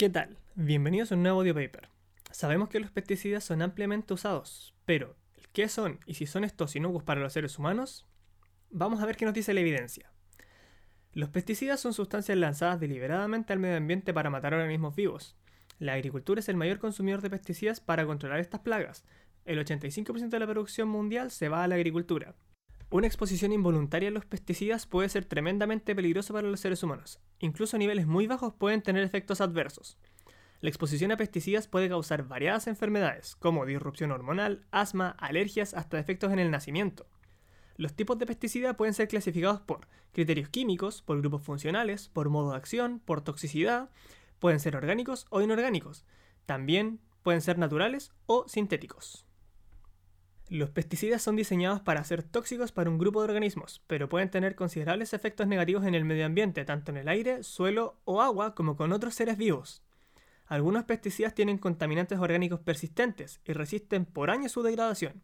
¿Qué tal? Bienvenidos a un nuevo audio paper. Sabemos que los pesticidas son ampliamente usados, pero ¿qué son y si son estos inocuos para los seres humanos? Vamos a ver qué nos dice la evidencia. Los pesticidas son sustancias lanzadas deliberadamente al medio ambiente para matar organismos vivos. La agricultura es el mayor consumidor de pesticidas para controlar estas plagas. El 85% de la producción mundial se va a la agricultura. Una exposición involuntaria a los pesticidas puede ser tremendamente peligrosa para los seres humanos. Incluso niveles muy bajos pueden tener efectos adversos. La exposición a pesticidas puede causar variadas enfermedades, como disrupción hormonal, asma, alergias, hasta defectos en el nacimiento. Los tipos de pesticida pueden ser clasificados por criterios químicos, por grupos funcionales, por modo de acción, por toxicidad, pueden ser orgánicos o inorgánicos. También pueden ser naturales o sintéticos. Los pesticidas son diseñados para ser tóxicos para un grupo de organismos, pero pueden tener considerables efectos negativos en el medio ambiente, tanto en el aire, suelo o agua como con otros seres vivos. Algunos pesticidas tienen contaminantes orgánicos persistentes y resisten por años su degradación.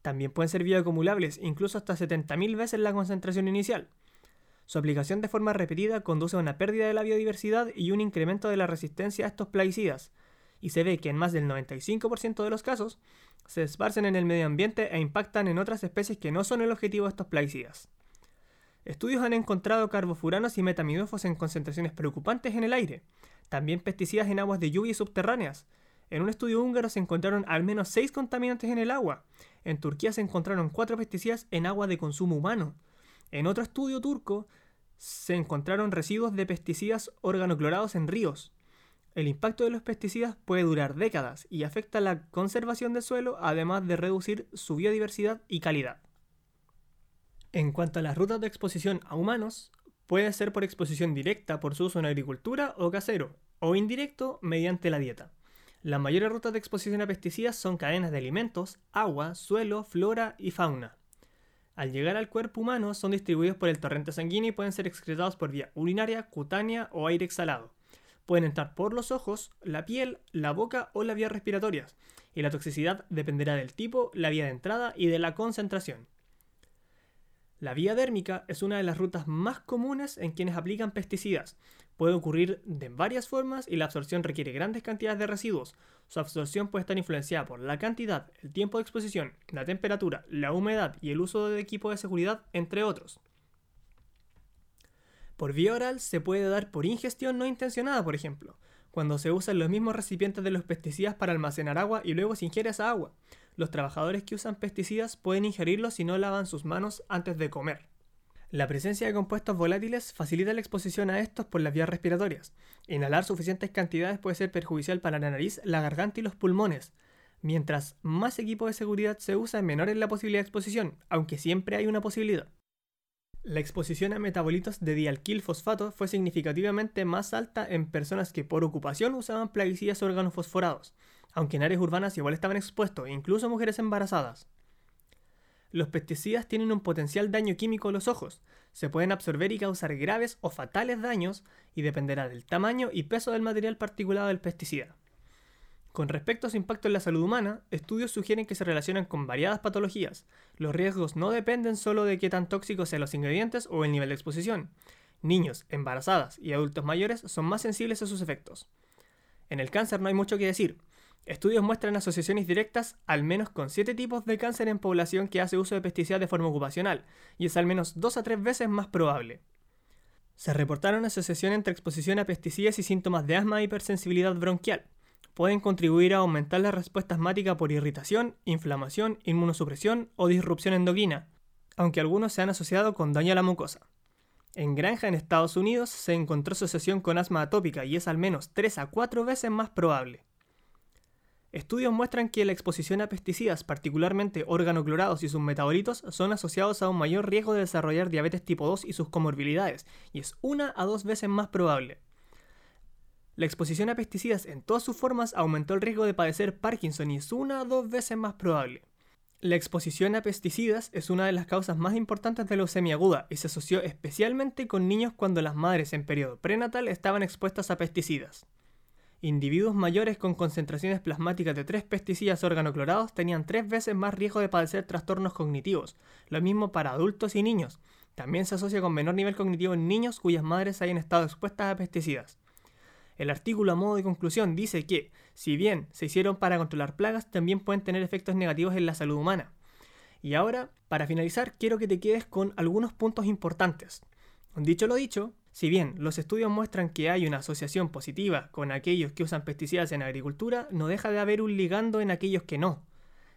También pueden ser bioacumulables, incluso hasta 70.000 veces la concentración inicial. Su aplicación de forma repetida conduce a una pérdida de la biodiversidad y un incremento de la resistencia a estos plaguicidas, y se ve que en más del 95% de los casos se esparcen en el medio ambiente e impactan en otras especies que no son el objetivo de estos plaguicidas. Estudios han encontrado carbofuranos y metamidofos en concentraciones preocupantes en el aire, también pesticidas en aguas de lluvia y subterráneas. En un estudio húngaro se encontraron al menos 6 contaminantes en el agua. En Turquía se encontraron 4 pesticidas en agua de consumo humano. En otro estudio turco se encontraron residuos de pesticidas organoclorados en ríos. El impacto de los pesticidas puede durar décadas y afecta la conservación del suelo, además de reducir su biodiversidad y calidad. En cuanto a las rutas de exposición a humanos, puede ser por exposición directa por su uso en agricultura o casero, o indirecto mediante la dieta. Las mayores rutas de exposición a pesticidas son cadenas de alimentos, agua, suelo, flora y fauna. Al llegar al cuerpo humano son distribuidos por el torrente sanguíneo y pueden ser excretados por vía urinaria, cutánea o aire exhalado. Pueden entrar por los ojos, la piel, la boca o las vías respiratorias, y la toxicidad dependerá del tipo, la vía de entrada y de la concentración. La vía dérmica es una de las rutas más comunes en quienes aplican pesticidas. Puede ocurrir de varias formas y la absorción requiere grandes cantidades de residuos. Su absorción puede estar influenciada por la cantidad, el tiempo de exposición, la temperatura, la humedad y el uso de equipo de seguridad, entre otros. Por vía oral se puede dar por ingestión no intencionada, por ejemplo, cuando se usan los mismos recipientes de los pesticidas para almacenar agua y luego se ingiere esa agua. Los trabajadores que usan pesticidas pueden ingerirlos si no lavan sus manos antes de comer. La presencia de compuestos volátiles facilita la exposición a estos por las vías respiratorias. Inhalar suficientes cantidades puede ser perjudicial para la nariz, la garganta y los pulmones. Mientras más equipo de seguridad se usa, menor es la posibilidad de exposición, aunque siempre hay una posibilidad. La exposición a metabolitos de dialquilfosfato fue significativamente más alta en personas que por ocupación usaban plaguicidas organofosforados, aunque en áreas urbanas igual estaban expuestos, incluso mujeres embarazadas. Los pesticidas tienen un potencial daño químico a los ojos, se pueden absorber y causar graves o fatales daños y dependerá del tamaño y peso del material particulado del pesticida. Con respecto a su impacto en la salud humana, estudios sugieren que se relacionan con variadas patologías. Los riesgos no dependen solo de qué tan tóxicos sean los ingredientes o el nivel de exposición. Niños, embarazadas y adultos mayores son más sensibles a sus efectos. En el cáncer no hay mucho que decir. Estudios muestran asociaciones directas al menos con 7 tipos de cáncer en población que hace uso de pesticidas de forma ocupacional, y es al menos 2 a 3 veces más probable. Se reportaron asociaciones entre exposición a pesticidas y síntomas de asma e hipersensibilidad bronquial pueden contribuir a aumentar la respuesta asmática por irritación, inflamación, inmunosupresión o disrupción endocrina, aunque algunos se han asociado con daño a la mucosa. En granja en Estados Unidos se encontró asociación con asma atópica y es al menos 3 a 4 veces más probable. Estudios muestran que la exposición a pesticidas, particularmente organoclorados y sus metabolitos, son asociados a un mayor riesgo de desarrollar diabetes tipo 2 y sus comorbilidades, y es una a dos veces más probable. La exposición a pesticidas en todas sus formas aumentó el riesgo de padecer Parkinson y es una o dos veces más probable. La exposición a pesticidas es una de las causas más importantes de leucemia aguda y se asoció especialmente con niños cuando las madres en periodo prenatal estaban expuestas a pesticidas. Individuos mayores con concentraciones plasmáticas de tres pesticidas organoclorados tenían tres veces más riesgo de padecer trastornos cognitivos, lo mismo para adultos y niños. También se asocia con menor nivel cognitivo en niños cuyas madres hayan estado expuestas a pesticidas. El artículo a modo de conclusión dice que, si bien se hicieron para controlar plagas, también pueden tener efectos negativos en la salud humana. Y ahora, para finalizar, quiero que te quedes con algunos puntos importantes. Dicho lo dicho, si bien los estudios muestran que hay una asociación positiva con aquellos que usan pesticidas en agricultura, no deja de haber un ligando en aquellos que no.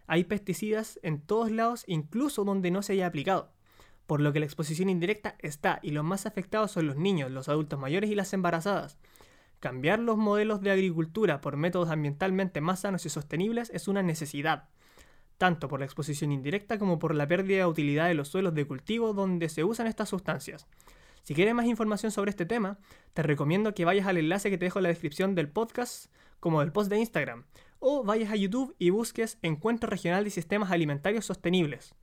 Hay pesticidas en todos lados, incluso donde no se haya aplicado, por lo que la exposición indirecta está y los más afectados son los niños, los adultos mayores y las embarazadas. Cambiar los modelos de agricultura por métodos ambientalmente más sanos y sostenibles es una necesidad, tanto por la exposición indirecta como por la pérdida de utilidad de los suelos de cultivo donde se usan estas sustancias. Si quieres más información sobre este tema, te recomiendo que vayas al enlace que te dejo en la descripción del podcast como del post de Instagram, o vayas a YouTube y busques Encuentro Regional de Sistemas Alimentarios Sostenibles.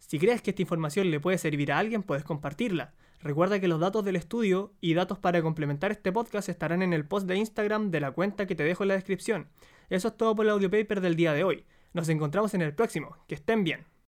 Si crees que esta información le puede servir a alguien, puedes compartirla. Recuerda que los datos del estudio y datos para complementar este podcast estarán en el post de Instagram de la cuenta que te dejo en la descripción. Eso es todo por el audio paper del día de hoy. Nos encontramos en el próximo. Que estén bien.